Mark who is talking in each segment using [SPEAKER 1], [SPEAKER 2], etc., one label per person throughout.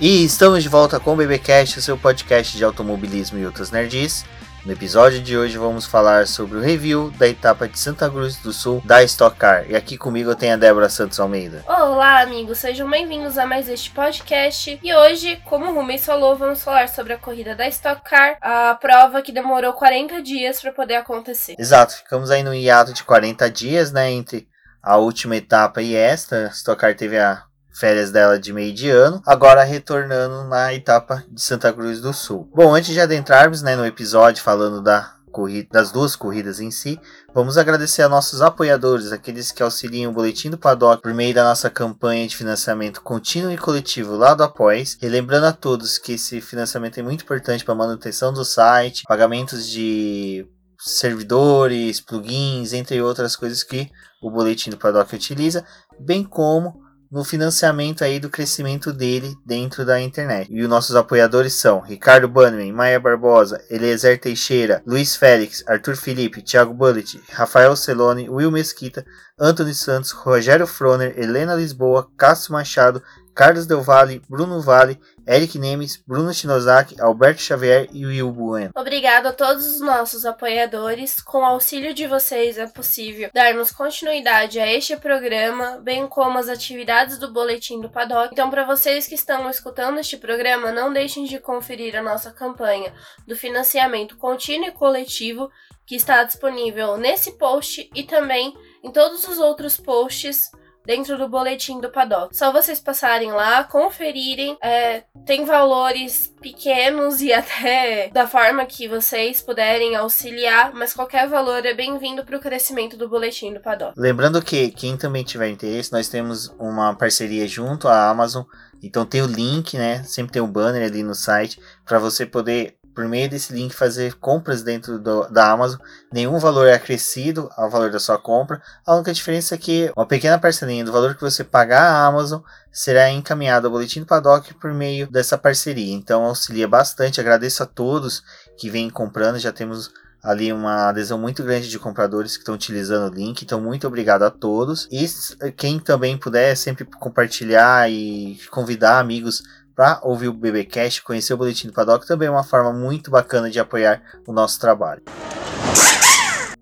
[SPEAKER 1] E estamos de volta com o BBcast, seu podcast de automobilismo e outras nerds. No episódio de hoje vamos falar sobre o review da etapa de Santa Cruz do Sul da Stock Car. E aqui comigo eu tenho a Débora Santos Almeida.
[SPEAKER 2] Olá, amigos, sejam bem-vindos a mais este podcast. E hoje, como o Rubens falou, vamos falar sobre a corrida da Stock Car, a prova que demorou 40 dias para poder acontecer.
[SPEAKER 1] Exato, ficamos aí no hiato de 40 dias, né, entre a última etapa e esta. A Stock Car teve a férias dela de meio de ano, agora retornando na etapa de Santa Cruz do Sul. Bom, antes de adentrarmos né, no episódio falando da corrida, das duas corridas em si, vamos agradecer a nossos apoiadores, aqueles que auxiliam o Boletim do Paddock por meio da nossa campanha de financiamento contínuo e coletivo lá do Após. E lembrando a todos que esse financiamento é muito importante para a manutenção do site, pagamentos de servidores, plugins, entre outras coisas que o Boletim do Paddock utiliza, bem como no financiamento aí do crescimento dele dentro da internet. E os nossos apoiadores são Ricardo Bannerman, Maia Barbosa, Eliezer Teixeira, Luiz Félix, Arthur Felipe, Thiago Bullet, Rafael Celone, Will Mesquita, Antônio Santos, Rogério Froner, Helena Lisboa, Cássio Machado, Carlos Del Valle, Bruno Vale, Eric Nemes, Bruno Shinozaki, Alberto Xavier e Will Bueno.
[SPEAKER 2] Obrigado a todos os nossos apoiadores. Com o auxílio de vocês é possível darmos continuidade a este programa, bem como as atividades do Boletim do Paddock. Então, para vocês que estão escutando este programa, não deixem de conferir a nossa campanha do financiamento contínuo e coletivo, que está disponível nesse post e também em todos os outros posts dentro do boletim do Paddock. Só vocês passarem lá, conferirem. É, tem valores pequenos e até da forma que vocês puderem auxiliar, mas qualquer valor é bem-vindo para o crescimento do boletim do Paddock.
[SPEAKER 1] Lembrando que quem também tiver interesse, nós temos uma parceria junto à Amazon. Então tem o link, né? Sempre tem um banner ali no site para você poder por meio desse link fazer compras dentro do, da Amazon. Nenhum valor é acrescido ao valor da sua compra. A única diferença é que uma pequena parcelinha do valor que você pagar à Amazon será encaminhado ao Boletim do Paddock por meio dessa parceria. Então auxilia bastante. Agradeço a todos que vêm comprando. Já temos ali uma adesão muito grande de compradores que estão utilizando o link. Então, muito obrigado a todos. E quem também puder sempre compartilhar e convidar amigos para ouvir o BBcast, conhecer o Boletim do Paddock, também é uma forma muito bacana de apoiar o nosso trabalho.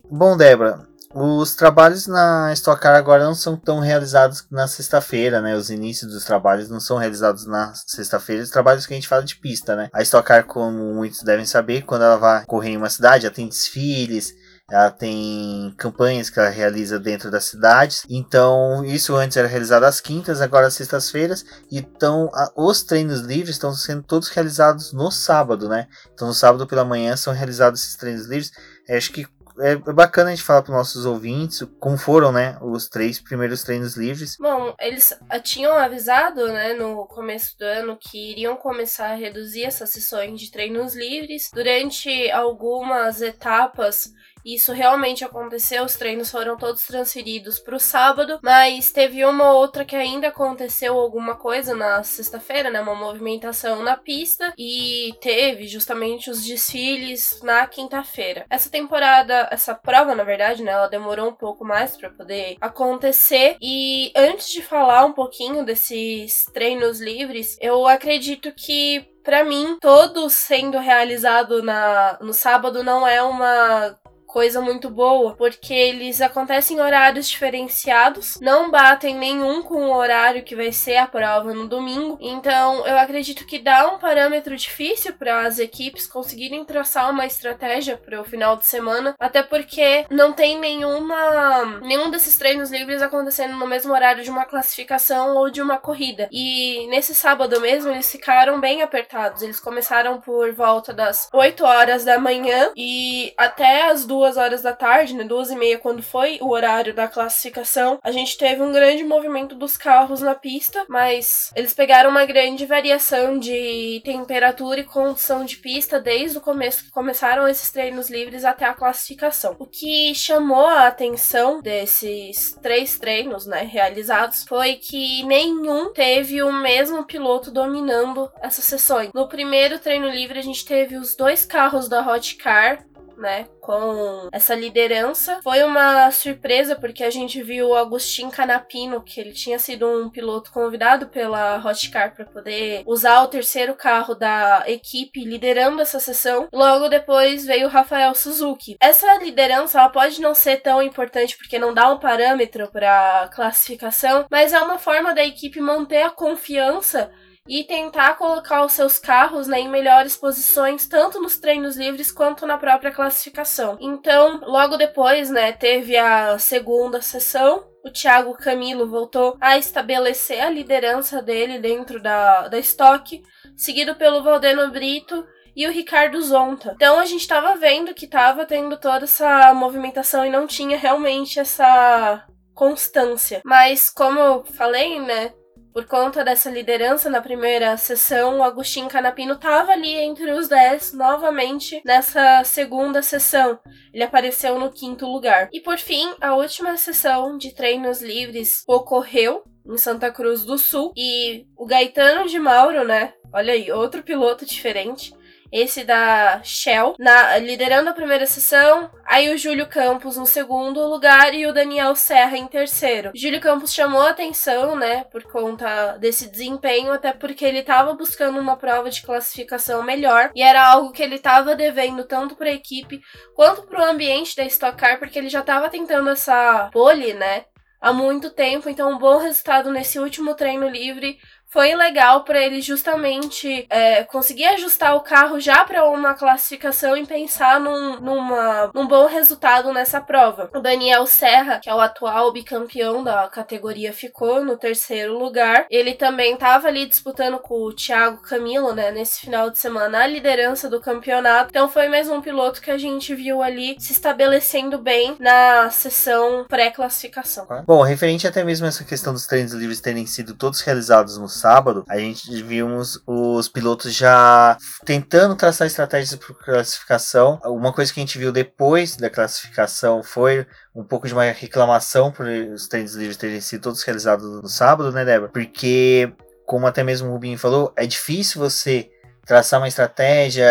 [SPEAKER 1] Bom, Débora, os trabalhos na Stock Car agora não são tão realizados na sexta-feira, né? Os inícios dos trabalhos não são realizados na sexta-feira, os trabalhos que a gente fala de pista, né? A Stock Car, como muitos devem saber, quando ela vai correr em uma cidade, ela tem desfiles, ela tem campanhas que ela realiza dentro das cidades. Então, isso antes era realizado às quintas, agora às sextas-feiras. Então, a, os treinos livres estão sendo todos realizados no sábado, né? Então, no sábado pela manhã são realizados esses treinos livres. Eu acho que é bacana a gente falar para os nossos ouvintes como foram, né, os três primeiros treinos livres.
[SPEAKER 2] Bom, eles tinham avisado, né, no começo do ano que iriam começar a reduzir essas sessões de treinos livres durante algumas etapas isso realmente aconteceu, os treinos foram todos transferidos para o sábado, mas teve uma outra que ainda aconteceu alguma coisa na sexta-feira, né? Uma movimentação na pista e teve justamente os desfiles na quinta-feira. Essa temporada, essa prova, na verdade, né? Ela demorou um pouco mais para poder acontecer. E antes de falar um pouquinho desses treinos livres, eu acredito que para mim, todo sendo realizado na, no sábado não é uma coisa muito boa, porque eles acontecem em horários diferenciados, não batem nenhum com o horário que vai ser a prova no domingo. Então, eu acredito que dá um parâmetro difícil para as equipes conseguirem traçar uma estratégia para o final de semana, até porque não tem nenhuma nenhum desses treinos livres acontecendo no mesmo horário de uma classificação ou de uma corrida. E nesse sábado mesmo eles ficaram bem apertados. Eles começaram por volta das 8 horas da manhã e até as duas duas horas da tarde, né, duas e meia, quando foi o horário da classificação, a gente teve um grande movimento dos carros na pista, mas eles pegaram uma grande variação de temperatura e condição de pista desde o começo que começaram esses treinos livres até a classificação. O que chamou a atenção desses três treinos, né, realizados, foi que nenhum teve o mesmo piloto dominando essas sessões. No primeiro treino livre, a gente teve os dois carros da Hot Car né, com essa liderança. Foi uma surpresa porque a gente viu o Agostinho Canapino, que ele tinha sido um piloto convidado pela Hotcar para poder usar o terceiro carro da equipe liderando essa sessão. Logo depois veio o Rafael Suzuki. Essa liderança ela pode não ser tão importante porque não dá um parâmetro para classificação, mas é uma forma da equipe manter a confiança e tentar colocar os seus carros né, em melhores posições, tanto nos treinos livres quanto na própria classificação. Então, logo depois, né, teve a segunda sessão. O Thiago Camilo voltou a estabelecer a liderança dele dentro da, da estoque, seguido pelo Valdeno Brito e o Ricardo Zonta. Então a gente estava vendo que estava tendo toda essa movimentação e não tinha realmente essa constância. Mas como eu falei, né, por conta dessa liderança na primeira sessão, o Agostinho Canapino estava ali entre os 10 novamente nessa segunda sessão. Ele apareceu no quinto lugar. E por fim, a última sessão de treinos livres ocorreu em Santa Cruz do Sul e o Gaetano de Mauro, né? Olha aí, outro piloto diferente esse da Shell, na, liderando a primeira sessão, aí o Júlio Campos no segundo lugar e o Daniel Serra em terceiro. Júlio Campos chamou atenção, né, por conta desse desempenho, até porque ele estava buscando uma prova de classificação melhor e era algo que ele estava devendo tanto para a equipe quanto para o ambiente da Stock Car, porque ele já estava tentando essa pole, né, há muito tempo, então um bom resultado nesse último treino livre foi legal para ele justamente é, conseguir ajustar o carro já para uma classificação e pensar num, numa, num bom resultado nessa prova. O Daniel Serra, que é o atual bicampeão da categoria, ficou no terceiro lugar. Ele também estava ali disputando com o Thiago Camilo, né, nesse final de semana, a liderança do campeonato. Então foi mais um piloto que a gente viu ali se estabelecendo bem na sessão pré-classificação.
[SPEAKER 1] Bom, referente até mesmo a essa questão dos treinos livres terem sido todos realizados no sábado, a gente vimos os pilotos já tentando traçar estratégias para classificação. Uma coisa que a gente viu depois da classificação foi um pouco de uma reclamação por os treinos livres terem sido todos realizados no sábado, né, Débora? Porque, como até mesmo o Rubinho falou, é difícil você traçar uma estratégia,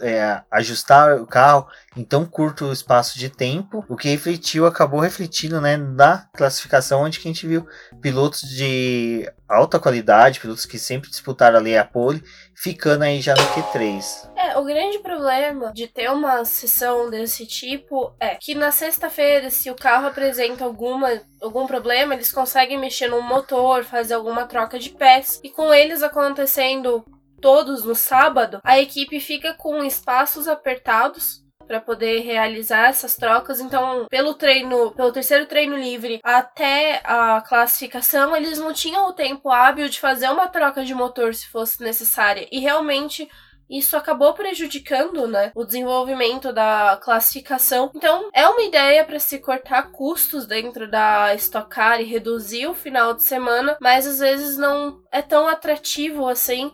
[SPEAKER 1] é, ajustar o carro em tão curto espaço de tempo, o que refletiu, acabou refletindo né, na classificação, onde que a gente viu pilotos de alta qualidade, pilotos que sempre disputaram ali a pole, ficando aí já no Q3.
[SPEAKER 2] É, o grande problema de ter uma sessão desse tipo é que na sexta-feira, se o carro apresenta alguma, algum problema, eles conseguem mexer no motor, fazer alguma troca de peças, e com eles acontecendo todos no sábado, a equipe fica com espaços apertados para poder realizar essas trocas. Então, pelo treino, pelo terceiro treino livre até a classificação, eles não tinham o tempo hábil de fazer uma troca de motor se fosse necessária. E realmente isso acabou prejudicando, né, o desenvolvimento da classificação. Então, é uma ideia para se cortar custos dentro da Stock Car e reduzir o final de semana, mas às vezes não é tão atrativo assim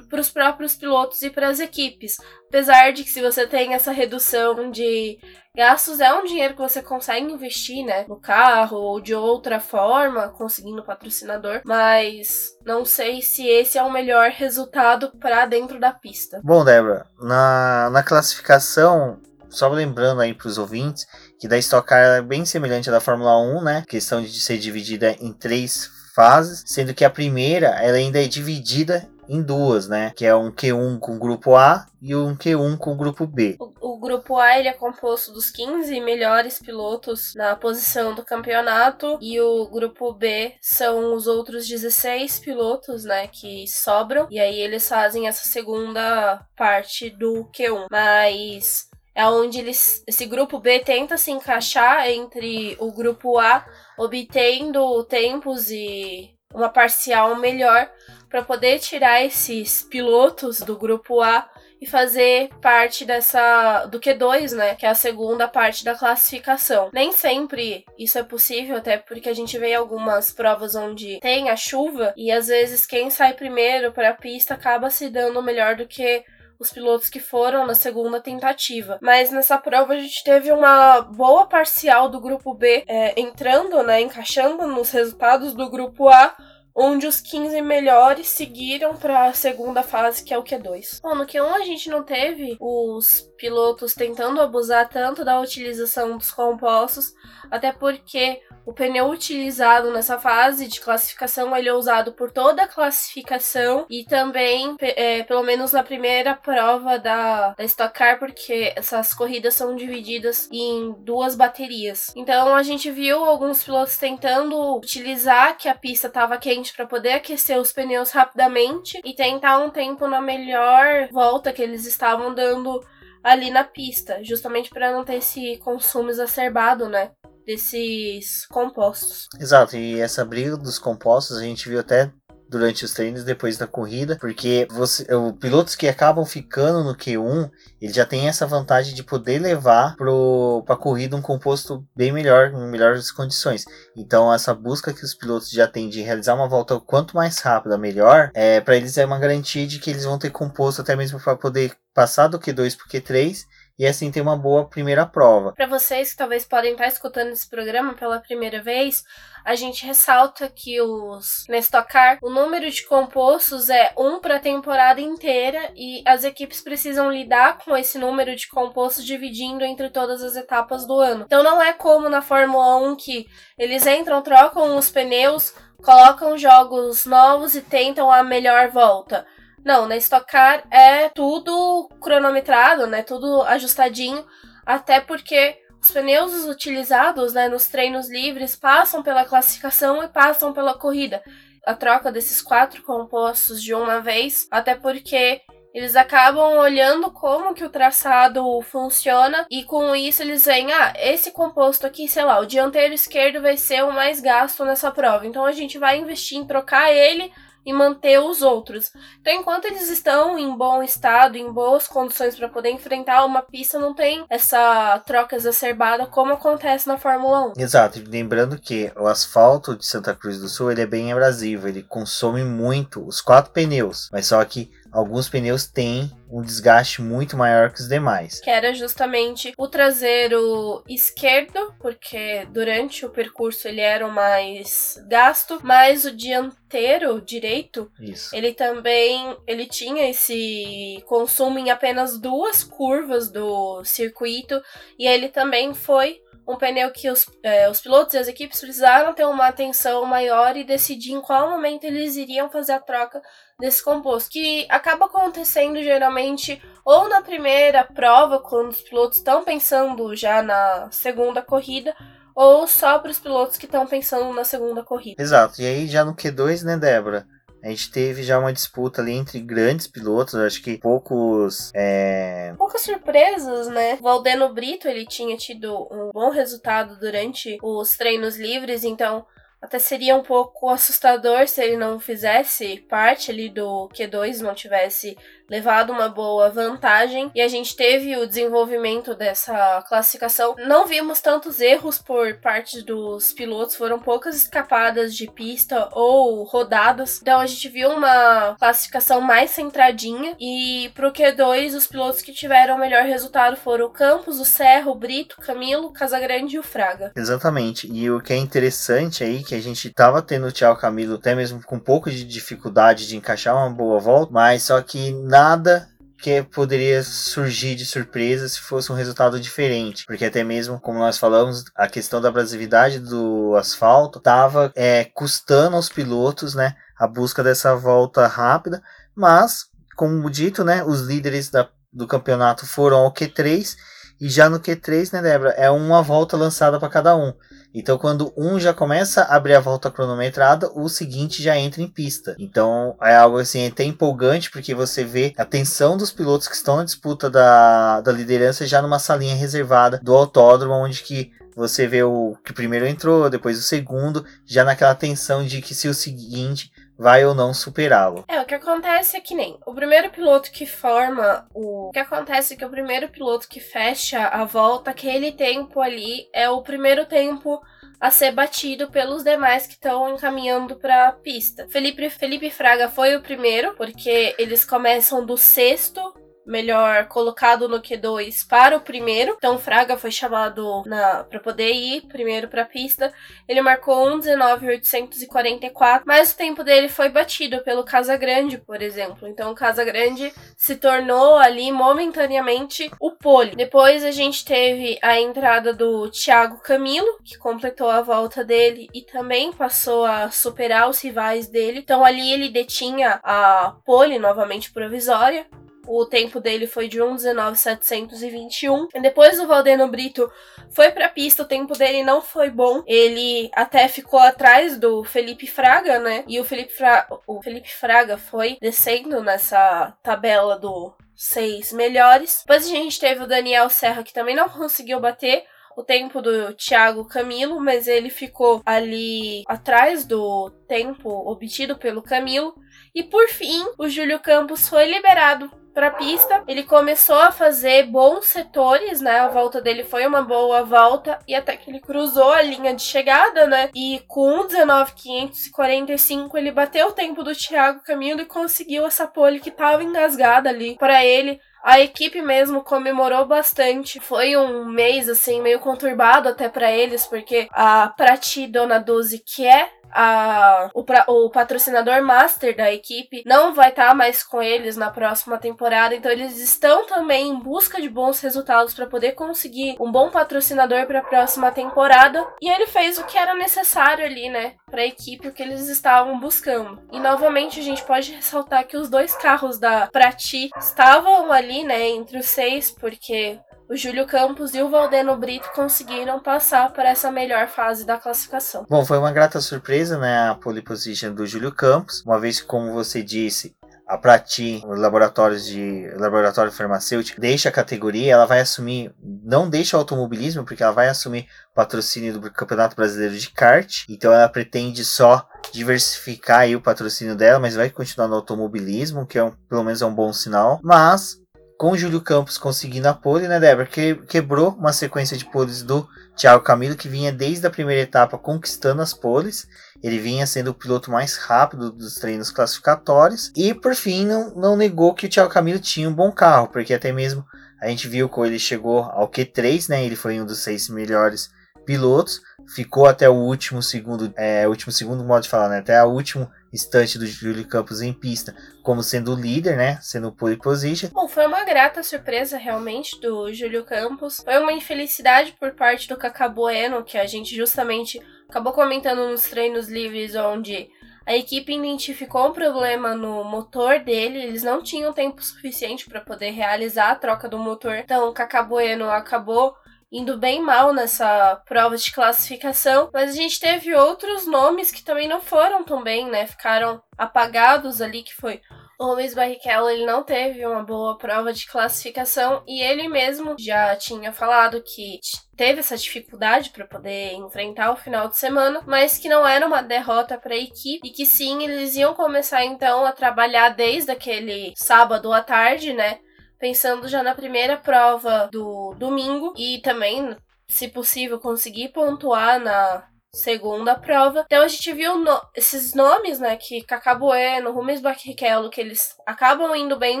[SPEAKER 2] para os próprios pilotos e para as equipes. Apesar de que se você tem essa redução de gastos, é um dinheiro que você consegue investir, né, no carro ou de outra forma, conseguindo patrocinador, mas não sei se esse é o melhor resultado para dentro da pista.
[SPEAKER 1] Bom, Débora, na, na classificação, só lembrando aí para os ouvintes que da Stock Car é bem semelhante à da Fórmula 1, né? Questão de ser dividida em três fases, sendo que a primeira ela ainda é dividida em duas, né? Que é um Q1 com o grupo A e um Q1 com o grupo B.
[SPEAKER 2] O, o, grupo A ele é composto dos 15 melhores pilotos na posição do campeonato e o grupo B são os outros 16 pilotos, né, que sobram. E aí eles fazem essa segunda parte do Q1. Mas é onde eles, esse grupo B tenta se encaixar entre o grupo A, obtendo tempos e uma parcial melhor para poder tirar esses pilotos do grupo A e fazer parte dessa do Q2, né, que é a segunda parte da classificação. Nem sempre isso é possível, até porque a gente vê algumas provas onde tem a chuva e às vezes quem sai primeiro para a pista acaba se dando melhor do que os pilotos que foram na segunda tentativa. Mas nessa prova a gente teve uma boa parcial do grupo B é, entrando, né, encaixando nos resultados do grupo A onde os 15 melhores seguiram para a segunda fase, que é o Q2. Bom, no Q1 a gente não teve os pilotos tentando abusar tanto da utilização dos compostos, até porque o pneu utilizado nessa fase de classificação ele é usado por toda a classificação e também, é, pelo menos na primeira prova da, da Stock Car, porque essas corridas são divididas em duas baterias. Então a gente viu alguns pilotos tentando utilizar que a pista estava quente para poder aquecer os pneus rapidamente e tentar um tempo na melhor volta que eles estavam dando ali na pista, justamente para não ter esse consumo exacerbado, né? desses compostos.
[SPEAKER 1] Exato, e essa briga dos compostos a gente viu até durante os treinos depois da corrida, porque você, os pilotos que acabam ficando no Q1, ele já tem essa vantagem de poder levar para a corrida um composto bem melhor, em melhores condições. Então essa busca que os pilotos já têm de realizar uma volta quanto mais rápida melhor, é para eles é uma garantia de que eles vão ter composto até mesmo para poder passar do Q2 para o Q3 e assim ter uma boa primeira prova.
[SPEAKER 2] Para vocês que talvez podem estar escutando esse programa pela primeira vez, a gente ressalta que os na Stock Car, o número de compostos é um para a temporada inteira e as equipes precisam lidar com esse número de compostos dividindo entre todas as etapas do ano. Então não é como na Fórmula 1 que eles entram, trocam os pneus, colocam jogos novos e tentam a melhor volta. Não, na Stock Car é tudo cronometrado, né? Tudo ajustadinho, até porque os pneus utilizados né, nos treinos livres passam pela classificação e passam pela corrida. A troca desses quatro compostos de uma vez, até porque eles acabam olhando como que o traçado funciona e com isso eles veem, ah, esse composto aqui, sei lá, o dianteiro esquerdo vai ser o mais gasto nessa prova. Então a gente vai investir em trocar ele e manter os outros. Então, enquanto eles estão em bom estado, em boas condições para poder enfrentar uma pista, não tem essa troca exacerbada como acontece na Fórmula 1.
[SPEAKER 1] Exato, lembrando que o asfalto de Santa Cruz do Sul ele é bem abrasivo, ele consome muito os quatro pneus, mas só que alguns pneus têm um desgaste muito maior que os demais.
[SPEAKER 2] Que era justamente o traseiro esquerdo, porque durante o percurso ele era o mais gasto, mas o dianteiro direito,
[SPEAKER 1] Isso.
[SPEAKER 2] ele também ele tinha esse consumo em apenas duas curvas do circuito e ele também foi um pneu que os, é, os pilotos e as equipes precisaram ter uma atenção maior e decidir em qual momento eles iriam fazer a troca desse composto, que acaba acontecendo geralmente ou na primeira prova, quando os pilotos estão pensando já na segunda corrida, ou só para os pilotos que estão pensando na segunda corrida.
[SPEAKER 1] Exato, e aí já no Q2, né, Débora? A gente teve já uma disputa ali entre grandes pilotos, acho que poucos. É...
[SPEAKER 2] Poucas surpresas, né? Valdeno Brito, ele tinha tido um bom resultado durante os treinos livres, então até seria um pouco assustador se ele não fizesse parte ali do Q2, não tivesse levado uma boa vantagem. E a gente teve o desenvolvimento dessa classificação. Não vimos tantos erros por parte dos pilotos, foram poucas escapadas de pista ou rodadas. Então a gente viu uma classificação mais centradinha. E pro Q2, os pilotos que tiveram o melhor resultado foram o Campos, o Serra, o Brito, Camilo, Casagrande e o Fraga.
[SPEAKER 1] Exatamente. E o que é interessante aí que a gente tava tendo o Thiago Camilo até mesmo com um pouco de dificuldade de encaixar uma boa volta, mas só que nada que poderia surgir de surpresa se fosse um resultado diferente, porque até mesmo, como nós falamos, a questão da abrasividade do asfalto estava é, custando aos pilotos, né, a busca dessa volta rápida, mas, como dito, né, os líderes da, do campeonato foram ao Q3 e já no Q3, né, Débora, é uma volta lançada para cada um. Então, quando um já começa a abrir a volta cronometrada, o seguinte já entra em pista. Então, é algo assim até empolgante, porque você vê a tensão dos pilotos que estão na disputa da, da liderança já numa salinha reservada do autódromo, onde que você vê o que primeiro entrou, depois o segundo, já naquela tensão de que se o seguinte vai ou não superá-lo.
[SPEAKER 2] É, o que acontece é que nem o primeiro piloto que forma o. O que acontece é que o primeiro piloto que fecha a volta, aquele tempo ali, é o primeiro tempo a ser batido pelos demais que estão encaminhando para a pista. Felipe, Felipe Fraga foi o primeiro, porque eles começam do sexto melhor colocado no Q2 para o primeiro. Então Fraga foi chamado para poder ir primeiro para a pista. Ele marcou 1:19.844, mas o tempo dele foi batido pelo Casagrande, por exemplo. Então o Casagrande se tornou ali momentaneamente o pole. Depois a gente teve a entrada do Thiago Camilo, que completou a volta dele e também passou a superar os rivais dele. Então ali ele detinha a pole novamente provisória. O tempo dele foi de 1,19,721. Depois o Valdeno Brito foi pra pista, o tempo dele não foi bom. Ele até ficou atrás do Felipe Fraga, né? E o Felipe, Fra... o Felipe Fraga foi descendo nessa tabela do seis melhores. Depois a gente teve o Daniel Serra, que também não conseguiu bater o tempo do Thiago Camilo, mas ele ficou ali atrás do tempo obtido pelo Camilo. E por fim, o Júlio Campos foi liberado para pista. Ele começou a fazer bons setores, né? A volta dele foi uma boa volta e até que ele cruzou a linha de chegada, né? E com 1:19.545 ele bateu o tempo do Thiago Camilo e conseguiu essa pole que estava engasgada ali para ele. A equipe mesmo comemorou bastante. Foi um mês assim meio conturbado até para eles, porque a Prati Dona 12, que é a, o, pra, o patrocinador master da equipe não vai estar tá mais com eles na próxima temporada, então eles estão também em busca de bons resultados para poder conseguir um bom patrocinador para a próxima temporada. E ele fez o que era necessário ali, né, para a equipe, o que eles estavam buscando. E novamente a gente pode ressaltar que os dois carros da Prati estavam ali, né, entre os seis, porque o Júlio Campos e o Valdeno Brito conseguiram passar para essa melhor fase da classificação.
[SPEAKER 1] Bom, foi uma grata surpresa, né, a pole position do Júlio Campos, uma vez que, como você disse, a Prati, o laboratório de laboratório farmacêutico, deixa a categoria, ela vai assumir, não deixa o automobilismo, porque ela vai assumir patrocínio do Campeonato Brasileiro de Kart, então ela pretende só diversificar o patrocínio dela, mas vai continuar no automobilismo, que é um, pelo menos é um bom sinal. Mas com o Júlio Campos conseguindo a pole, né, Débora? Que, quebrou uma sequência de poles do Thiago Camilo, que vinha desde a primeira etapa conquistando as poles. Ele vinha sendo o piloto mais rápido dos treinos classificatórios. E por fim, não, não negou que o Thiago Camilo tinha um bom carro, porque até mesmo a gente viu que ele chegou ao Q3, né? Ele foi um dos seis melhores pilotos, ficou até o último segundo, é, último segundo modo de falar, né? Até o último instante do Júlio Campos em pista, como sendo o líder, né? Sendo pole position.
[SPEAKER 2] Bom, foi uma grata surpresa realmente do Júlio Campos. Foi uma infelicidade por parte do Cacá Bueno, que a gente justamente acabou comentando nos treinos livres, onde a equipe identificou um problema no motor dele, eles não tinham tempo suficiente para poder realizar a troca do motor. Então, o Cacá Bueno acabou indo bem mal nessa prova de classificação, mas a gente teve outros nomes que também não foram tão bem, né? Ficaram apagados ali, que foi o Rubens Barrichello, ele não teve uma boa prova de classificação e ele mesmo já tinha falado que teve essa dificuldade para poder enfrentar o final de semana, mas que não era uma derrota para a equipe e que sim, eles iam começar então a trabalhar desde aquele sábado à tarde, né? Pensando já na primeira prova do domingo e também, se possível, conseguir pontuar na segunda prova. Então a gente viu no esses nomes, né, que Cacá Bueno, Rubens Barrichello, que eles acabam indo bem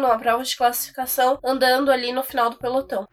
[SPEAKER 2] numa prova de classificação, andando ali no final do pelotão.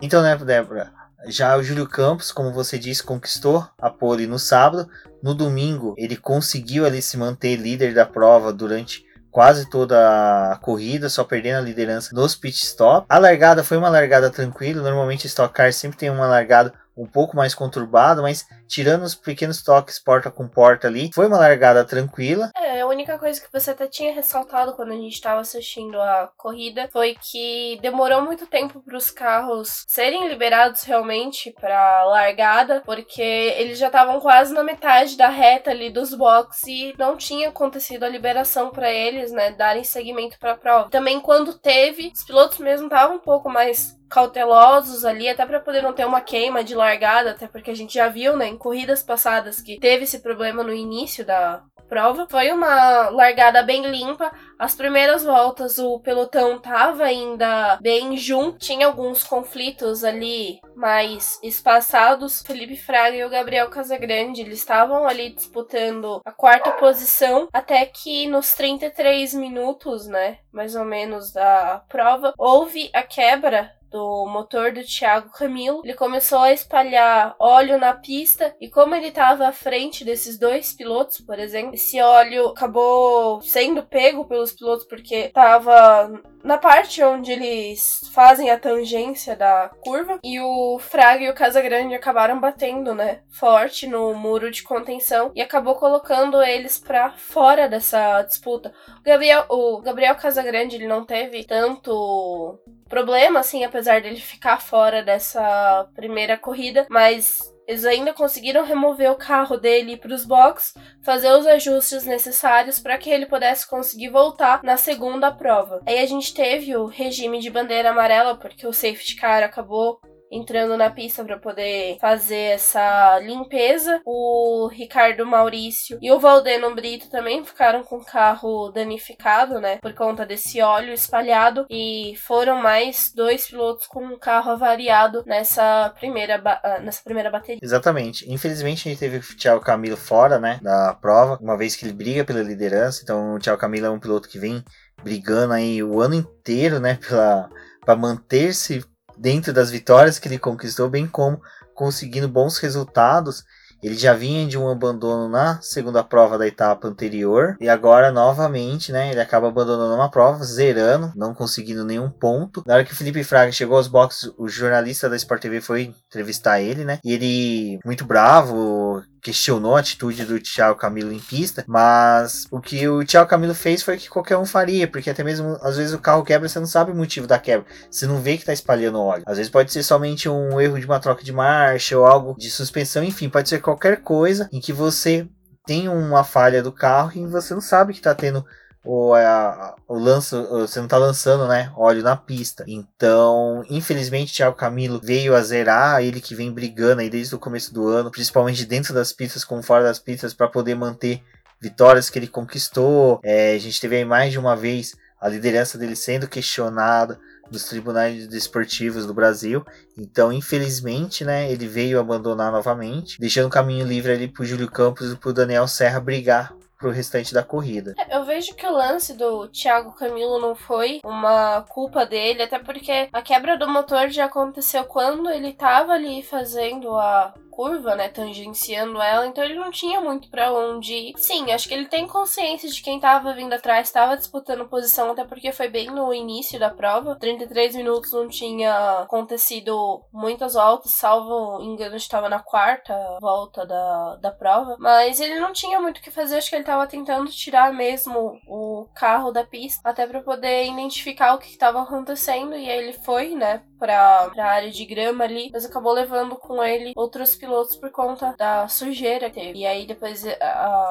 [SPEAKER 1] Então, né, Débora, já o Júlio Campos, como você disse, conquistou a pole no sábado. No domingo, ele conseguiu ali se manter líder da prova durante quase toda a corrida, só perdendo a liderança nos pit stop. A largada foi uma largada tranquila, normalmente Stock Car sempre tem uma largada um pouco mais conturbado, mas tirando os pequenos toques porta com porta ali, foi uma largada tranquila.
[SPEAKER 2] É, a única coisa que você até tinha ressaltado quando a gente estava assistindo a corrida foi que demorou muito tempo para os carros serem liberados realmente para largada, porque eles já estavam quase na metade da reta ali dos boxes e não tinha acontecido a liberação para eles, né, darem seguimento para a prova. Também quando teve, os pilotos mesmo estavam um pouco mais cautelosos ali, até para poder não ter uma queima de largada, até porque a gente já viu, né, em corridas passadas que teve esse problema no início da prova. Foi uma largada bem limpa. As primeiras voltas o pelotão tava ainda bem junto, tinha alguns conflitos ali mais espaçados. Felipe Fraga e o Gabriel Casagrande, eles estavam ali disputando a quarta posição até que nos 33 minutos, né, mais ou menos da prova, houve a quebra do motor do Thiago Camilo. Ele começou a espalhar óleo na pista e como ele estava à frente desses dois pilotos, por exemplo, esse óleo acabou sendo pego pelos pilotos porque estava na parte onde eles fazem a tangência da curva e o Fraga e o Casagrande acabaram batendo, né, forte no muro de contenção e acabou colocando eles para fora dessa disputa. O Gabriel, o Gabriel Casagrande ele não teve tanto problema assim, apesar dele ficar fora dessa primeira corrida, mas eles ainda conseguiram remover o carro dele para os boxes, fazer os ajustes necessários para que ele pudesse conseguir voltar na segunda prova. Aí a gente teve o regime de bandeira amarela, porque o safety car acabou entrando na pista para poder fazer essa limpeza. O Ricardo Maurício e o Valdeno Brito também ficaram com o carro danificado, né, por conta desse óleo espalhado e foram mais dois pilotos com um carro avariado nessa primeira ah, nessa primeira bateria.
[SPEAKER 1] Exatamente. Infelizmente a gente teve o Thiago Camilo fora, né, da prova, uma vez que ele briga pela liderança. Então o Thiago Camilo é um piloto que vem brigando aí o ano inteiro, né, pela para manter-se dentro das vitórias que ele conquistou, bem como conseguindo bons resultados. Ele já vinha de um abandono na segunda prova da etapa anterior e agora novamente, né, ele acaba abandonando uma prova, zerando, não conseguindo nenhum ponto. Na hora que o Felipe Fraga chegou aos boxes, o jornalista da Sport TV foi entrevistar ele, né? E ele muito bravo, questionou a atitude do Thiago Camilo em pista, mas o que o Thiago Camilo fez foi que qualquer um faria, porque até mesmo às vezes o carro quebra, você não sabe o motivo da quebra, você não vê que tá espalhando óleo. Às vezes pode ser somente um erro de uma troca de marcha ou algo de suspensão, enfim, pode ser qualquer coisa em que você tem uma falha do carro e você não sabe que tá tendo ou é a, o lanço, você não tá lançando, né, óleo na pista. Então, infelizmente, Thiago Camilo veio a zerar, ele que vem brigando aí desde o começo do ano, principalmente dentro das pistas como fora das pistas, para poder manter vitórias que ele conquistou. É, a gente teve aí mais de uma vez a liderança dele sendo questionada nos tribunais desportivos do Brasil. Então, infelizmente, né, ele veio abandonar novamente, deixando o caminho livre ali pro Júlio Campos e pro Daniel Serra brigar pro restante da corrida.
[SPEAKER 2] É, eu vejo que o lance do Thiago Camilo não foi uma culpa dele, até porque a quebra do motor já aconteceu quando ele tava ali fazendo a curva, né, tangenciando ela, então ele não tinha muito para onde ir. Sim, acho que ele tem consciência de quem tava vindo atrás, estava disputando posição, até porque foi bem no início da prova. 33 minutos não tinha acontecido muitas voltas, salvo engano, estava na quarta volta da, da prova. Mas ele não tinha muito o que fazer, acho que ele tava tentando tirar mesmo o carro da pista, até para poder identificar o que estava acontecendo, e aí ele foi, né, pra, pra área de grama ali, mas acabou levando com ele outros pilotos por conta da sujeira que teve. E aí depois uh,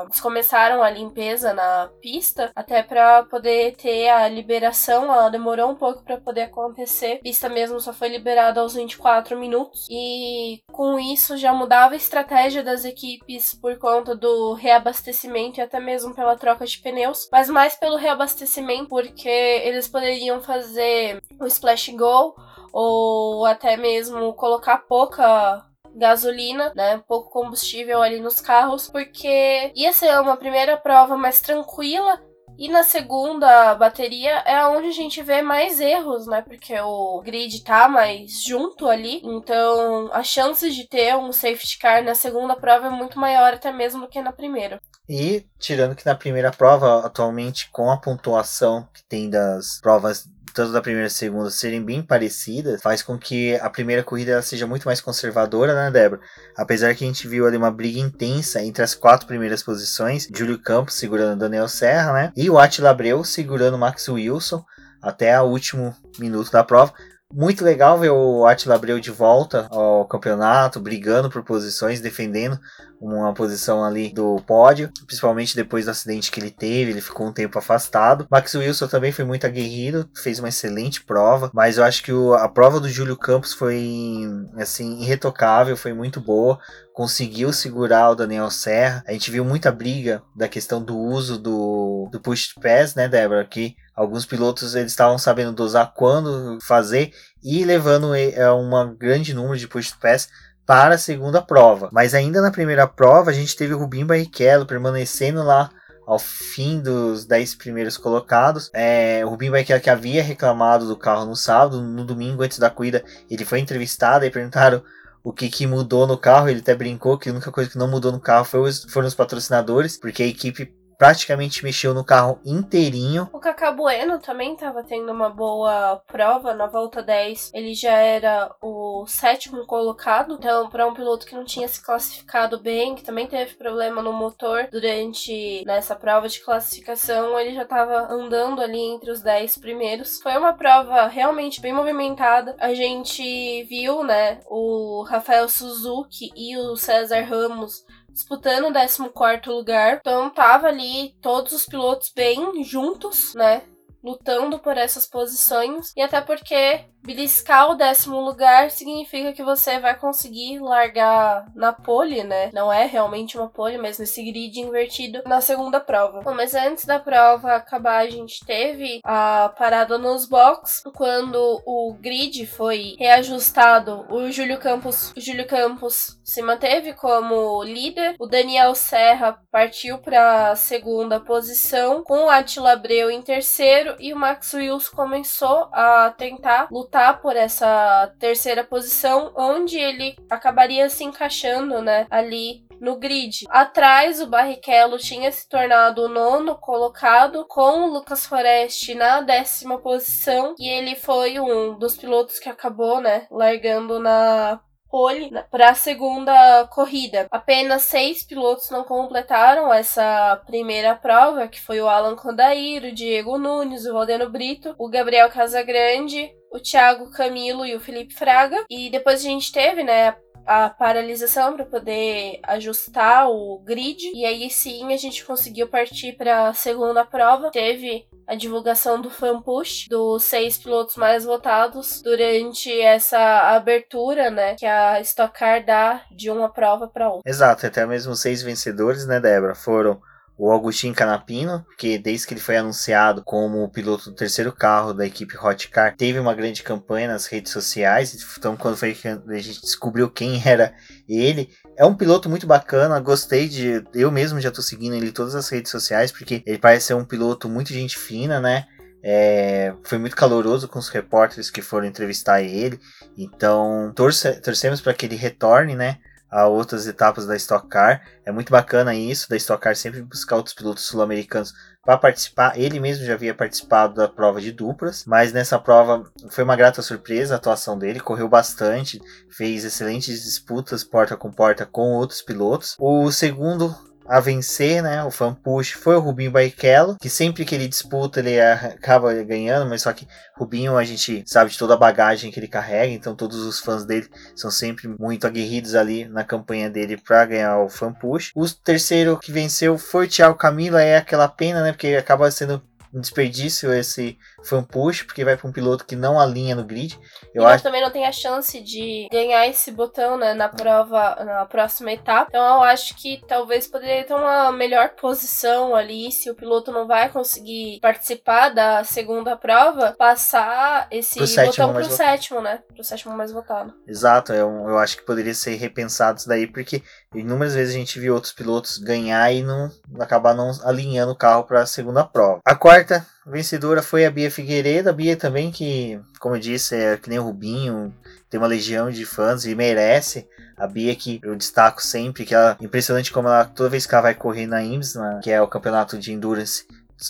[SPEAKER 2] eles começaram a limpeza na pista até para poder ter a liberação. Ela demorou um pouco para poder acontecer. A pista mesmo só foi liberada aos 24 minutos. E com isso já mudava a estratégia das equipes por conta do reabastecimento e até mesmo pela troca de pneus, mas mais pelo reabastecimento porque eles poderiam fazer o splash go ou até mesmo colocar pouca gasolina, né? Pouco combustível ali nos carros, porque ia ser uma primeira prova mais tranquila. E na segunda bateria é onde a gente vê mais erros, né? Porque o grid tá mais junto ali. Então a chance de ter um safety car na segunda prova é muito maior até mesmo do que na primeira.
[SPEAKER 1] E tirando que na primeira prova, atualmente, com a pontuação que tem das provas tanto da primeira e segunda, serem bem parecidas, faz com que a primeira corrida seja muito mais conservadora, né, Débora? Apesar que a gente viu ali uma briga intensa entre as quatro primeiras posições, Júlio Campos segurando Daniel Serra, né? E o Attila Abreu segurando Max Wilson até o último minuto da prova. muito legal ver o Attila Abreu de volta ao campeonato, brigando por posições, defendendo uma posição ali do pódio, principalmente depois do acidente que ele teve, ele ficou um tempo afastado. Max Wilson também foi muito aguerrido, fez uma excelente prova, mas eu acho que o, a prova do Júlio Campos foi assim irretocável, foi muito boa, conseguiu segurar o Daniel Serra. A gente viu muita briga da questão do uso do, do push pass, né, Débora, que alguns pilotos eles estavam sabendo dosar quando fazer e levando é, um grande número de push pass para a segunda prova. Mas ainda na primeira prova, a gente teve o Rubinho Barrichello permanecendo lá ao fim dos 10 primeiros colocados. É, o Rubinho Barrichello que havia reclamado do carro no sábado, no domingo antes da corrida, ele foi entrevistado e perguntaram o que, que mudou no carro. Ele até brincou que a única coisa que não mudou no carro foi os, foram os patrocinadores, porque a equipe praticamente mexeu no carro inteirinho.
[SPEAKER 2] O Cacá Bueno também estava tendo uma boa prova na volta 10. Ele já era o sétimo colocado, então para um piloto que não tinha se classificado bem, que também teve problema no motor durante nessa prova de classificação, ele já estava andando ali entre os 10 primeiros. Foi uma prova realmente bem movimentada. A gente viu, né, o Rafael Suzuki e o César Ramos disputando o 14 lugar. Então tava ali todos os pilotos bem juntos, né? Lutando por essas posições. E até porque Beliscar o décimo lugar significa que você vai conseguir largar na pole, né? Não é realmente uma pole, mas nesse grid invertido na segunda prova. Bom, mas antes da prova acabar, a gente teve a parada nos box. Quando o grid foi reajustado, o Júlio Campos, o Júlio Campos se manteve como líder. O Daniel Serra partiu para a segunda posição, com o Attila Abreu em terceiro e o Max Wills começou a tentar lutar lutar por essa terceira posição, onde ele acabaria se encaixando, né, ali no grid. Atrás, o Barrichello tinha se tornado o nono colocado, com o Lucas Forest na décima posição, e ele foi um dos pilotos que acabou, né, largando na pole para a segunda corrida. Apenas seis pilotos não completaram essa primeira prova, que foi o Alan Condair, o Diego Nunes, o Valdeno Brito, o Gabriel Casagrande, o Thiago Camilo e o Felipe Fraga. E depois a gente teve, né, a paralisação para poder ajustar o grid e aí sim a gente conseguiu partir para a segunda prova. Teve a divulgação do fan push dos seis pilotos mais votados durante essa abertura, né, que a Stock Car dá de uma prova para outra.
[SPEAKER 1] Exato, até mesmo seis vencedores, né, Débora, foram o Agostinho Canapino, que desde que ele foi anunciado como o piloto do terceiro carro da equipe Hotcar, teve uma grande campanha nas redes sociais. Então, quando foi que a gente descobriu quem era ele, é um piloto muito bacana, gostei de. Eu mesmo já tô seguindo ele em todas as redes sociais, porque ele parece ser um piloto muito gente fina, né? É, foi muito caloroso com os repórteres que foram entrevistar ele. Então, torce, torcemos para que ele retorne, né? A outras etapas da Stock Car. É muito bacana isso, da Stock Car sempre buscar outros pilotos sul-americanos para participar. Ele mesmo já havia participado da prova de duplas, mas nessa prova foi uma grata surpresa a atuação dele, correu bastante, fez excelentes disputas porta com porta com outros pilotos. O segundo a vencer, né? O fan push foi o Rubinho Barrichello, que sempre que ele disputa ele acaba ganhando, mas só que Rubinho a gente sabe de toda a bagagem que ele carrega, então todos os fãs dele são sempre muito aguerridos ali na campanha dele para ganhar o fan push. O terceiro que venceu foi o Thiago Camilo, é aquela pena, né? Porque acaba sendo um desperdício esse fan push, porque vai para um piloto que não alinha no grid.
[SPEAKER 2] Eu e acho também não tem a chance de ganhar esse botão, né, na prova, na próxima etapa. Então eu acho que talvez poderia ter uma melhor posição ali, se o piloto não vai conseguir participar da segunda prova, passar esse pro botão pro sétimo, né, pro sétimo mais votado.
[SPEAKER 1] Exato, eu, eu acho que poderia ser repensado isso daí, porque inúmeras vezes a gente viu outros pilotos ganhar e não acabar não alinhando o carro para a segunda prova. A quarta vencedora foi a Bia Figueiredo, a Bia também que, como eu disse, é que nem o Rubinho, tem uma legião de fãs e merece. A Bia que eu destaco sempre, que ela impressionante como ela toda vez que ela vai correr na IMSS, na, que é o campeonato de endurance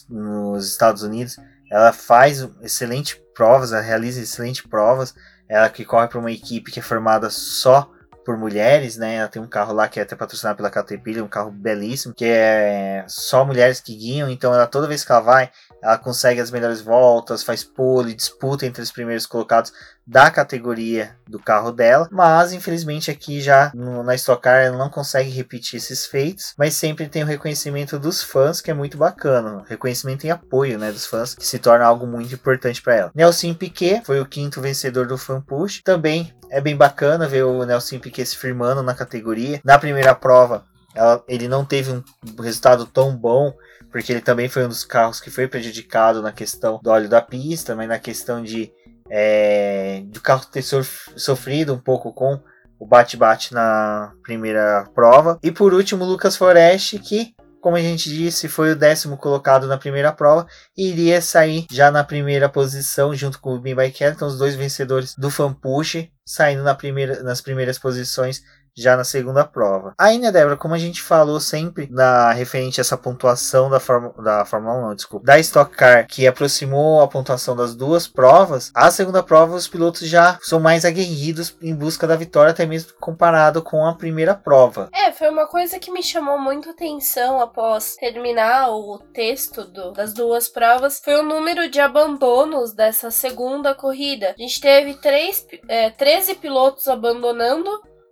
[SPEAKER 1] nos Estados Unidos, ela faz excelentes provas, ela realiza excelentes provas. Ela que corre para uma equipe que é formada só por mulheres, né? Ela tem um carro lá que é até patrocinado pela Caterpillar, um carro belíssimo, que é só mulheres que guiam, então ela toda vez que ela vai, ela consegue as melhores voltas, faz pole, disputa entre os primeiros colocados da categoria do carro dela, mas infelizmente aqui já no, na Stock Car ela não consegue repetir esses feitos, mas sempre tem o reconhecimento dos fãs, que é muito bacana, reconhecimento e apoio né, dos fãs, que se torna algo muito importante para ela. Nelson Piquet foi o quinto vencedor do Fan Push, também é bem bacana ver o Nelson Piquet se firmando na categoria. Na primeira prova, ela, ele não teve um resultado tão bom, porque ele também foi um dos carros que foi prejudicado na questão do óleo da pista, mas na questão de é, carro ter sofrido um pouco com o bate-bate na primeira prova. E por último, Lucas Forest, que, como a gente disse, foi o décimo colocado na primeira prova e iria sair já na primeira posição junto com o Bin Então, os dois vencedores do Fan Push saindo na primeira, nas primeiras posições já na segunda prova. Aí, né, Débora, como a gente falou sempre na referente a essa pontuação da, da Fórmula 1, não, desculpa, da Stock Car, que aproximou a pontuação das duas provas, a segunda prova os pilotos já são mais aguerridos em busca da vitória, até mesmo comparado com a primeira prova.
[SPEAKER 2] É, foi uma coisa que me chamou muito atenção após terminar o texto do, das duas provas, foi o número de abandonos dessa segunda corrida. A gente teve três, é, 13 pilotos abandonando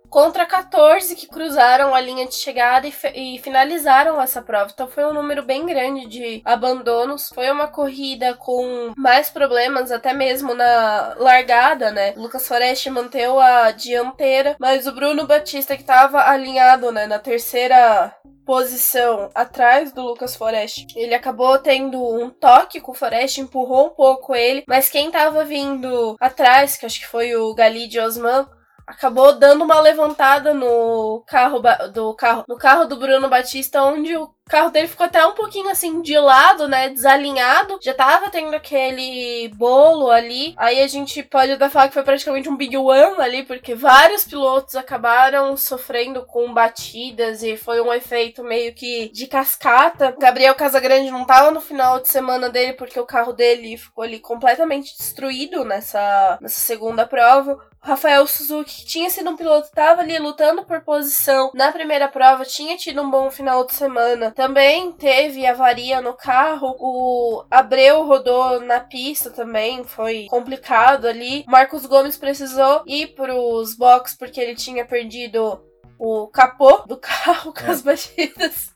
[SPEAKER 2] contra 14 que cruzaram a linha de chegada e, e, finalizaram essa prova. Então foi um número bem grande de abandonos. Foi uma corrida com mais problemas, até mesmo na largada, né? O Lucas Forest manteve a dianteira, mas o Bruno Batista, que estava alinhado né, na terceira posição atrás do Lucas Forest. Ele acabou tendo um toque com o Forest, empurrou um pouco ele, mas quem estava vindo atrás, que acho que foi o Galide Osman, acabou dando uma levantada no carro do carro no carro do Bruno Batista, onde o carro dele ficou até um pouquinho assim de lado, né, desalinhado. Já tava tendo aquele bolo ali. Aí a gente pode até falar que foi praticamente um big one ali, porque vários pilotos acabaram sofrendo com batidas e foi um efeito meio que de cascata. Gabriel Casagrande não tava no final de semana dele porque o carro dele ficou ali completamente destruído nessa, nessa segunda prova. Rafael Suzuki, que tinha sido um piloto, estava ali lutando por posição na primeira prova, tinha tido um bom final de semana. Também teve avaria no carro. O Abreu rodou na pista também, foi complicado ali. Marcos Gomes precisou ir para os boxes porque ele tinha perdido o capô do carro com as é. batidas.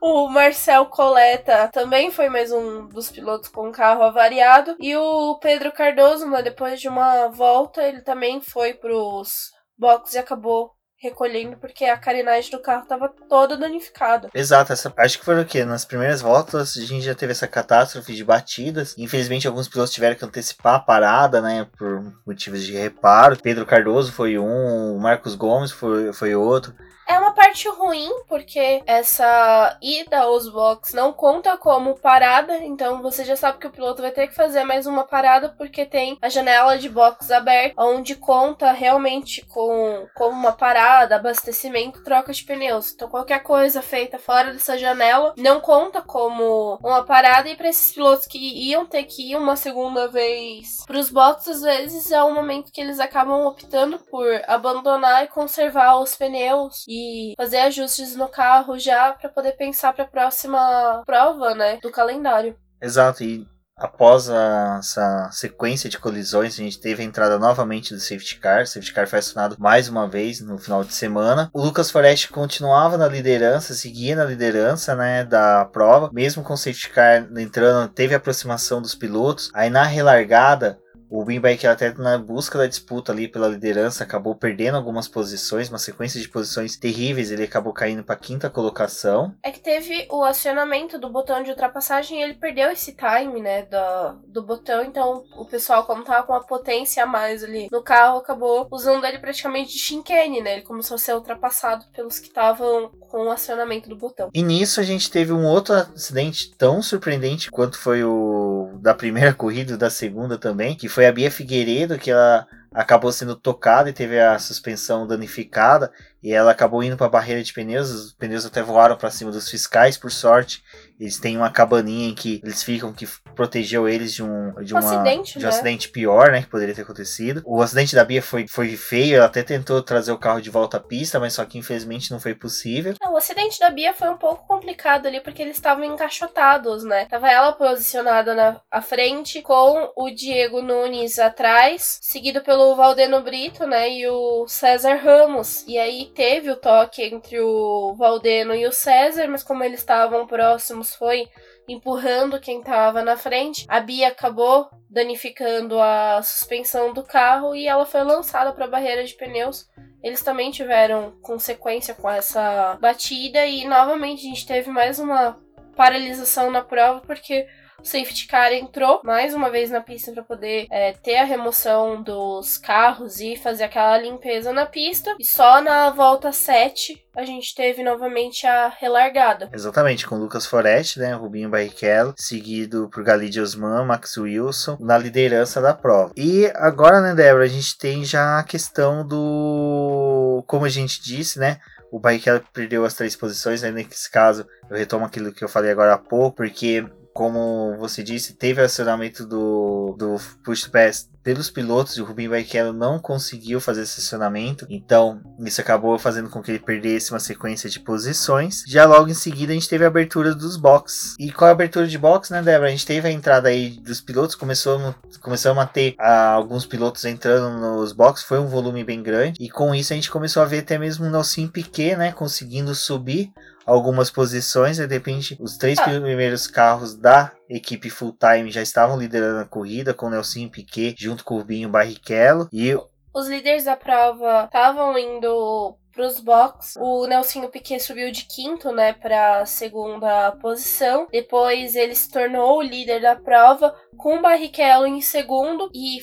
[SPEAKER 2] O Marcel Coleta também foi mais um dos pilotos com carro avariado. E o Pedro Cardoso, né, depois de uma volta, ele também foi pros boxes e acabou recolhendo porque a carenagem do carro estava toda danificada.
[SPEAKER 1] Exato, essa, acho que foi o que? Nas primeiras voltas a gente já teve essa catástrofe de batidas. Infelizmente alguns pilotos tiveram que antecipar a parada, né, por motivos de reparo. Pedro Cardoso foi um, Marcos Gomes foi, foi outro.
[SPEAKER 2] É uma parte ruim, porque essa ida aos box não conta como parada, então você já sabe que o piloto vai ter que fazer mais uma parada, porque tem a janela de box aberta, onde conta realmente com, com uma parada, abastecimento, troca de pneus. Então qualquer coisa feita fora dessa janela não conta como uma parada, e para esses pilotos que iam ter que ir uma segunda vez para os boxes, às vezes é um momento que eles acabam optando por abandonar e conservar os pneus e fazer ajustes no carro já para poder pensar para a próxima prova, né, do calendário.
[SPEAKER 1] Exato, e após a, essa sequência de colisões, a gente teve a entrada novamente do safety car. O safety car foi acionado mais uma vez no final de semana. O Lucas Forest continuava na liderança, seguia na liderança né, da prova, mesmo com o safety car entrando, teve aproximação dos pilotos. Aí na relargada, o Winbike até na busca da disputa ali pela liderança acabou perdendo algumas posições, uma sequência de posições terríveis, ele acabou caindo para quinta colocação.
[SPEAKER 2] É que teve o acionamento do botão de ultrapassagem e ele perdeu esse time, né, do, do botão, então o pessoal como tava com uma potência a mais ali no carro acabou usando ele praticamente de chicane, né? Ele começou a ser ultrapassado pelos que estavam com o acionamento do botão.
[SPEAKER 1] E nisso a gente teve um outro acidente tão surpreendente quanto foi o da primeira corrida e da segunda também, que foi a Bia Figueiredo, que ela acabou sendo tocada e teve a suspensão danificada e ela acabou indo para a barreira de pneus. Os pneus até voaram para cima dos fiscais, por sorte. Eles têm uma cabaninha em que eles ficam que protegeu eles de um, de,
[SPEAKER 2] Um
[SPEAKER 1] uma,
[SPEAKER 2] acidente,
[SPEAKER 1] de um
[SPEAKER 2] né?
[SPEAKER 1] acidente pior, né? Que poderia ter acontecido. O acidente da Bia foi, foi feio, ela até tentou trazer o carro de volta à pista, mas só que infelizmente não foi possível.
[SPEAKER 2] É, O acidente da Bia foi um pouco complicado ali, porque eles estavam encaixotados, né? Tava ela posicionada na à frente, com o Diego Nunes atrás, seguido pelo Valdeno Brito, né? E o César Ramos. E aí teve o toque entre o Valdeno e o César, mas como eles estavam próximos, foi empurrando quem tava na frente. A Bia acabou danificando a suspensão do carro e ela foi lançada para a barreira de pneus. Eles também tiveram consequência com essa batida e novamente a gente teve mais uma paralisação na prova porque o safety car entrou mais uma vez na pista para poder é, ter a remoção dos carros e fazer aquela limpeza na pista. E só na volta 7 a gente teve novamente a relargada.
[SPEAKER 1] Exatamente, com Lucas Forest, né? Rubinho Barrichello, seguido por Galide Osman, Max Wilson, na liderança da prova. E agora, né, Débora, a gente tem já a questão do. Como a gente disse, né? O Barrichello perdeu as três posições, né? Nesse caso, eu retomo aquilo que eu falei agora há pouco, porque como você disse, teve acionamento do, do push pass pelos pilotos e o Rubinho Barrichello não conseguiu fazer esse acionamento, então isso acabou fazendo com que ele perdesse uma sequência de posições. Já logo em seguida a gente teve a abertura dos boxes. E com a abertura de box, né, Débora? A gente teve a entrada aí dos pilotos, começou, começamos a ter ah, alguns pilotos entrando nos boxes, foi um volume bem grande, e com isso a gente começou a ver até mesmo o Nelson Piquet, né, conseguindo subir algumas posições, e de repente os três
[SPEAKER 2] Ah.
[SPEAKER 1] primeiros carros da equipe full time já estavam liderando a corrida, com o Nelson Piquet junto com o Rubinho Barrichello, e
[SPEAKER 2] Os líderes da prova estavam indo pros box. O Nelsinho Piquet subiu de quinto, né, pra segunda posição. Depois ele se tornou o líder da prova com o Barrichello em segundo e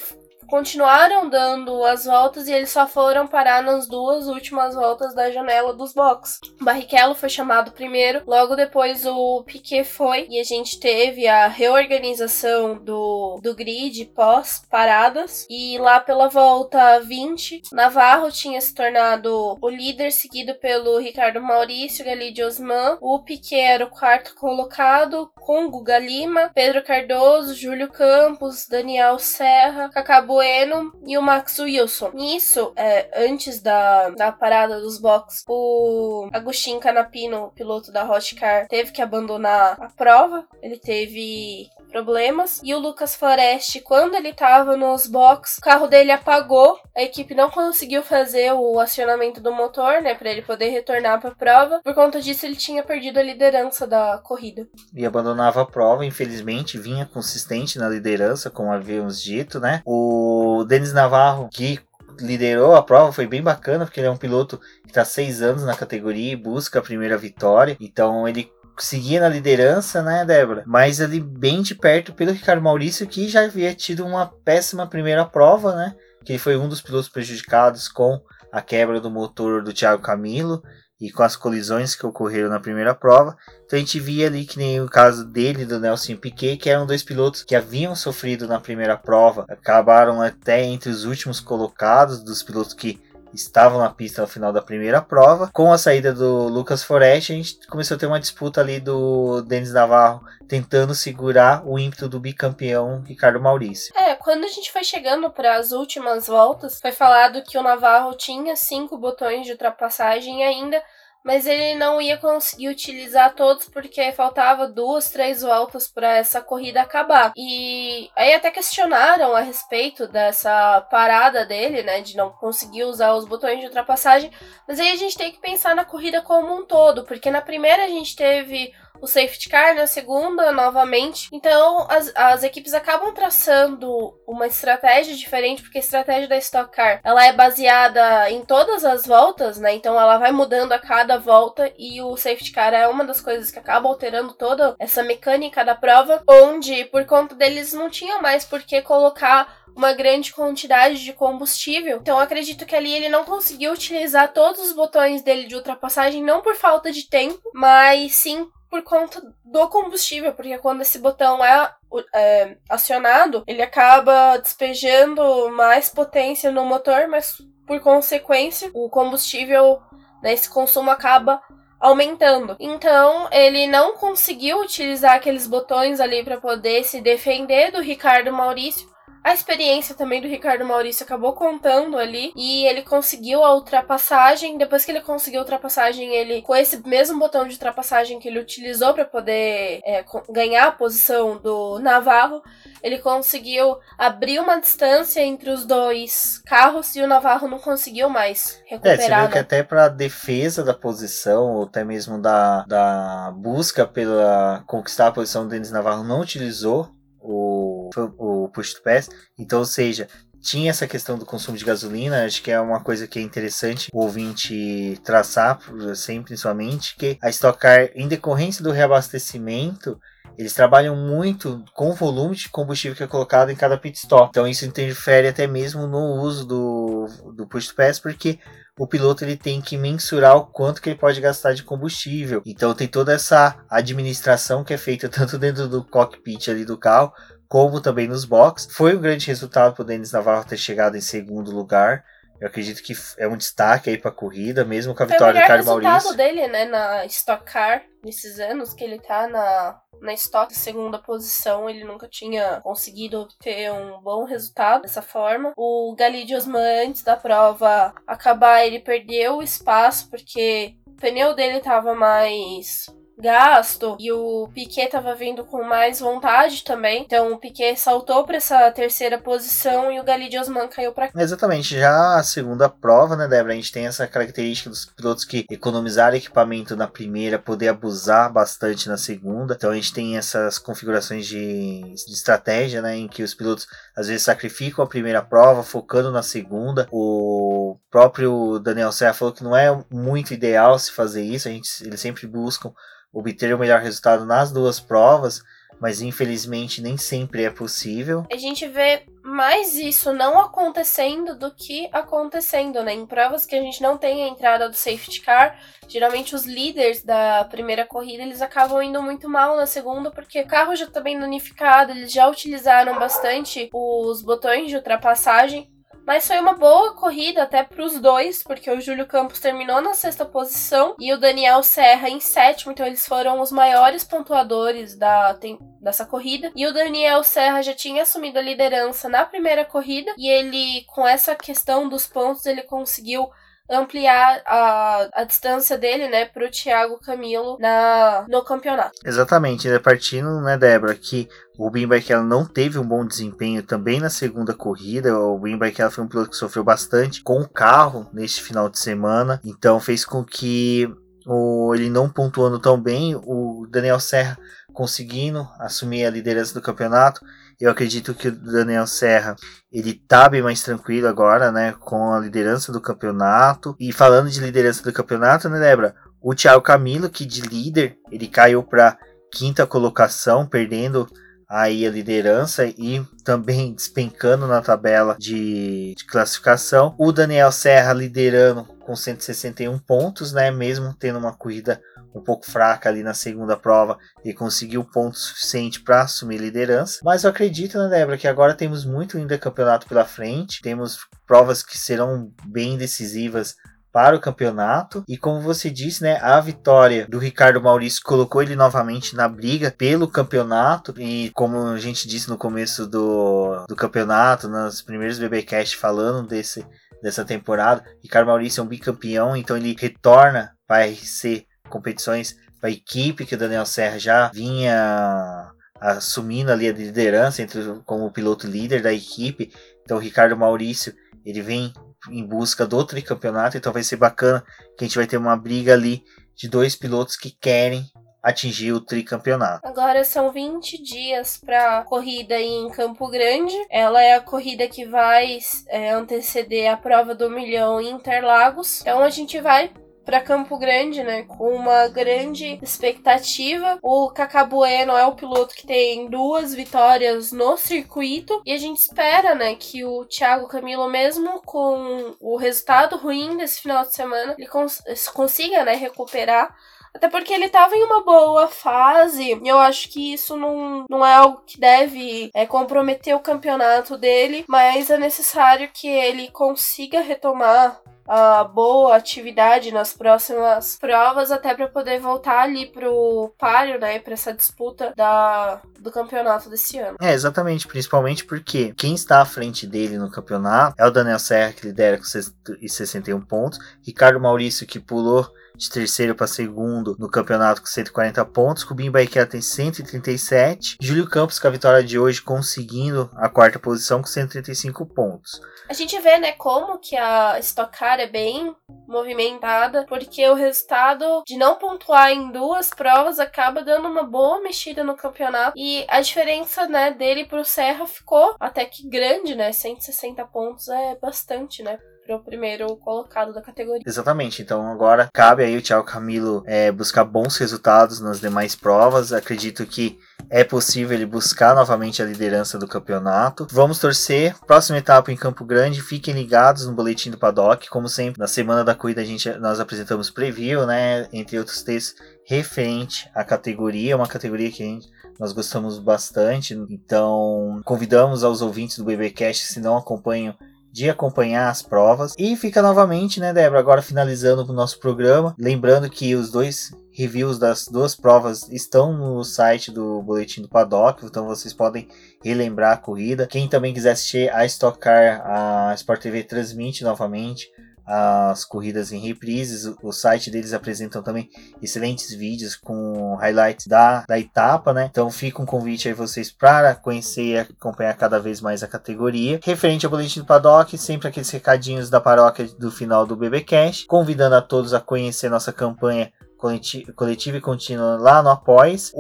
[SPEAKER 2] continuaram dando as voltas e eles só foram parar nas duas últimas voltas da janela dos box. O Barrichello foi chamado primeiro, logo depois o Piquet foi e a gente teve a reorganização do, do grid pós paradas e lá pela volta 20, Navarro tinha se tornado o líder seguido pelo Ricardo Maurício, Galide Osman, o Piquet era o quarto colocado com Guga Lima, Pedro Cardoso, Júlio Campos, Daniel Serra, Cacá Bueno e o Max Wilson. Nisso, é, antes da, da parada dos box, o Agostinho Canapino, piloto da Hotcar, teve que abandonar a prova. Ele teve problemas. E o Lucas Forest, quando ele tava nos box, o carro dele apagou. A equipe não conseguiu fazer o acionamento do motor, né, para ele poder retornar para a prova. Por conta disso, ele tinha perdido a liderança da corrida.
[SPEAKER 1] e abandonava a prova, infelizmente, vinha consistente na liderança, como havíamos dito, né? O Denis Navarro, que liderou a prova, foi bem bacana, porque ele é um piloto que está seis anos na categoria e busca a primeira vitória, então ele seguia na liderança, né, Débora? Mas ali bem de perto pelo Ricardo Maurício, que já havia tido uma péssima primeira prova, né? Que ele foi um dos pilotos prejudicados com a quebra do motor do Thiago Camilo e com as colisões que ocorreram na primeira prova. Então a gente via ali que nem o caso dele, do Nelson Piquet, que eram dois pilotos que haviam sofrido na primeira prova, acabaram até entre os últimos colocados dos pilotos que estavam na pista no final da primeira prova. Com a saída do Lucas Forest, a gente começou a ter uma disputa ali do Denis Navarro tentando segurar o ímpeto do bicampeão Ricardo Maurício.
[SPEAKER 2] É, quando a gente foi chegando para as últimas voltas, foi falado que o Navarro tinha cinco botões de ultrapassagem ainda, mas ele não ia conseguir utilizar todos porque faltava duas, três voltas para essa corrida acabar. E aí até questionaram a respeito dessa parada dele, né, de não conseguir usar os botões de ultrapassagem. Mas aí a gente tem que pensar na corrida como um todo, porque na primeira a gente teve o safety car na segunda novamente. Então as, as equipes acabam traçando uma estratégia diferente, porque a estratégia da Stock Car ela é baseada em todas as voltas, né? Então ela vai mudando a cada volta e o safety car é uma das coisas que acaba alterando toda essa mecânica da prova, onde por conta deles não tinha mais por que colocar uma grande quantidade de combustível. Então acredito que ali ele não conseguiu utilizar todos os botões dele de ultrapassagem, não por falta de tempo, mas sim por conta do combustível, porque quando esse botão é, é, acionado, ele acaba despejando mais potência no motor, mas por consequência, o combustível, né, consumo acaba aumentando. Então, ele não conseguiu utilizar aqueles botões ali para poder se defender do Ricardo Maurício. A experiência também do Ricardo Maurício acabou contando ali e ele conseguiu a ultrapassagem. Depois que ele conseguiu a ultrapassagem, ele com esse mesmo botão de ultrapassagem que ele utilizou para poder é, ganhar a posição do Navarro, ele conseguiu abrir uma distância entre os dois carros e o Navarro não conseguiu mais recuperar.
[SPEAKER 1] É, você vê
[SPEAKER 2] né?
[SPEAKER 1] que até para defesa da posição, ou até mesmo da, da busca pela conquistar a posição do Denis Navarro, não utilizou o, o push to pass. Então, ou seja, tinha essa questão do consumo de gasolina, acho que é uma coisa que é interessante o ouvinte traçar, sempre principalmente, que a Stock Car, em decorrência do reabastecimento, eles trabalham muito com o volume de combustível que é colocado em cada pit stop. Então isso interfere até mesmo no uso do, do push to pass, porque o piloto ele tem que mensurar o quanto que ele pode gastar de combustível. Então tem toda essa administração que é feita tanto dentro do cockpit ali do carro, como também nos boxes. Foi um grande resultado para o Denis Navarro ter chegado em segundo lugar. Eu acredito que é um destaque aí para a corrida, mesmo com a vitória do Ricardo Maurício.
[SPEAKER 2] o resultado dele, né, na Stock Car, nesses anos que ele tá na, na Stock segunda posição, ele nunca tinha conseguido obter um bom resultado dessa forma. O Galide Osman, antes da prova acabar, ele perdeu o espaço porque o pneu dele tava mais gasto e o Piquet tava vindo com mais vontade também. Então o Piquet saltou para essa terceira posição e o Gali Osman caiu para
[SPEAKER 1] Exatamente. Já a segunda prova, né, Débora, a gente tem essa característica dos pilotos que economizaram equipamento na primeira, poder abusar bastante na segunda. Então a gente tem essas configurações de, de estratégia, né, em que os pilotos às vezes sacrificam a primeira prova, focando na segunda. O próprio Daniel Serra falou que não é muito ideal se fazer isso. A gente, eles sempre buscam obter o melhor resultado nas duas provas, mas infelizmente nem sempre é possível.
[SPEAKER 2] A gente vê mais isso não acontecendo do que acontecendo, né? Em provas que a gente não tem a entrada do safety car, geralmente os líderes da primeira corrida eles acabam indo muito mal na segunda porque o carro já está bem danificado, eles já utilizaram bastante os botões de ultrapassagem mas foi uma boa corrida até para os dois, porque o Júlio Campos terminou na sexta posição e o Daniel Serra em sétimo, então eles foram os maiores pontuadores da, tem, dessa corrida. E o Daniel Serra já tinha assumido a liderança na primeira corrida e ele, com essa questão dos pontos, ele conseguiu ampliar a, a distância dele, né, pro Thiago Camilo na, no campeonato.
[SPEAKER 1] Exatamente, partindo, né, Débora, que o Barrichello não teve um bom desempenho também na segunda corrida. O Barrichello foi um piloto que sofreu bastante com o carro neste final de semana, então fez com que o, ele não pontuando tão bem, o Daniel Serra conseguindo assumir a liderança do campeonato eu acredito que o Daniel Serra ele tá bem mais tranquilo agora, né, com a liderança do campeonato. E falando de liderança do campeonato, né, Débora? O Thiago Camilo, que de líder, ele caiu para quinta colocação, perdendo aí a liderança e também despencando na tabela de, de, classificação. O Daniel Serra liderando com 161 pontos, né? Mesmo tendo uma corrida um pouco fraca ali na segunda prova e conseguiu ponto suficiente para assumir liderança. Mas eu acredito, né, Débora, que agora temos muito ainda campeonato pela frente, temos provas que serão bem decisivas para o campeonato. E como você disse, né, a vitória do Ricardo Maurício colocou ele novamente na briga pelo campeonato. E como a gente disse no começo do, do campeonato, nos primeiros BBcast falando desse, dessa temporada, Ricardo Maurício é um bicampeão, então ele retorna para a RC competições para a equipe que o Daniel Serra já vinha assumindo ali a liderança entre como piloto líder da equipe. Então o Ricardo Maurício ele vem em busca do tricampeonato, então vai ser bacana que a gente vai ter uma briga ali de dois pilotos que querem atingir o tricampeonato.
[SPEAKER 2] Agora são 20 dias para corrida em Campo Grande. Ela é a corrida que vai é, anteceder a prova do milhão em Interlagos. Então a gente vai para Campo Grande, né? Com uma grande expectativa. O Cacabueno é o piloto que tem duas vitórias no circuito e a gente espera, né, que o Thiago Camilo, mesmo com o resultado ruim desse final de semana, ele cons consiga, né, recuperar Até porque ele tava em uma boa fase, e eu acho que isso não, não é algo que deve é, comprometer o campeonato dele, mas é necessário que ele consiga retomar a boa atividade nas próximas provas, até para poder voltar ali pro páreo, né, para essa disputa da, do campeonato desse ano.
[SPEAKER 1] É, exatamente, principalmente porque quem está à frente dele no campeonato é o Daniel Serra, que lidera com 61 pontos, Ricardo Maurício, que pulou de terceiro para segundo no campeonato com 140 pontos. Rubinho Barrichello tem 137. Júlio Campos com a vitória de hoje conseguindo a quarta posição com 135 pontos.
[SPEAKER 2] A gente vê, né, como que a Stock Car é bem movimentada, porque o resultado de não pontuar em duas provas acaba dando uma boa mexida no campeonato. E a diferença, né, dele pro Serra ficou até que grande, né? 160 pontos é bastante, né? O primeiro colocado da categoria.
[SPEAKER 1] Exatamente, então agora cabe aí o Thiago Camilo é, buscar bons resultados nas demais provas. Acredito que é possível ele buscar novamente a liderança do campeonato. Vamos torcer. Próxima etapa em Campo Grande. Fiquem ligados no boletim do Paddock. Como sempre, na semana da corrida a gente, nós apresentamos preview, né? Entre outros textos referente à categoria, uma categoria que gente, nós gostamos bastante. Então, convidamos aos ouvintes do BBcast, se não acompanham de acompanhar as provas. E fica novamente, né, Débora, agora finalizando o nosso programa, lembrando que os dois reviews das duas provas estão no site do Boletim do Paddock, então vocês podem relembrar a corrida. Quem também quiser assistir a Stock Car, a Sport TV transmite novamente as corridas em reprises. O site deles apresentam também excelentes vídeos com highlights da, da etapa, né? Então fica um convite aí vocês para conhecer e acompanhar cada vez mais a categoria. Referente ao boletim do paddock, sempre aqueles recadinhos da paróquia do final do BBcast, convidando a todos a conhecer nossa campanha coletiva e contínua lá no Após.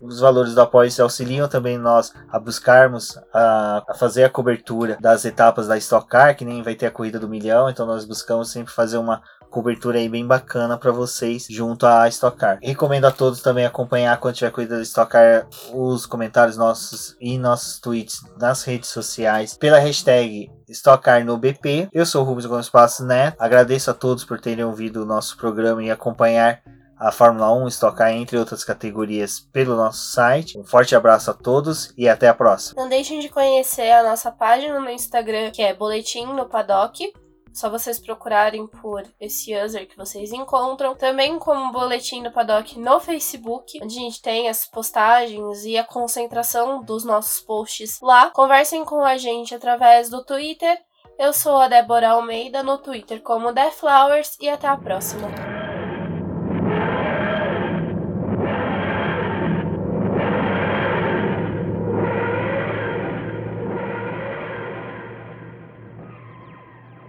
[SPEAKER 1] os valores do Após auxiliam também nós a buscarmos a, a, fazer a cobertura das etapas da Stock Car, que nem vai ter a corrida do milhão, então nós buscamos sempre fazer uma cobertura aí bem bacana para vocês junto à Stock Car. Recomendo a todos também acompanhar quando tiver corrida da Stock Car os comentários nossos e nossos tweets nas redes sociais pela hashtag Stock Car no BP. Eu sou o Rubens Gomes Passos Neto. Agradeço a todos por terem ouvido o nosso programa e acompanhar a Fórmula 1 estocar entre outras categorias pelo nosso site. Um forte abraço a todos e até a próxima.
[SPEAKER 2] Não deixem de conhecer a nossa página no Instagram, que é Boletim no Paddock. Só vocês procurarem por esse user que vocês encontram. Também como Boletim no Paddock no Facebook, onde a gente tem as postagens e a concentração dos nossos posts lá. Conversem com a gente através do Twitter. Eu sou a Débora Almeida no Twitter como The Flowers e até a próxima.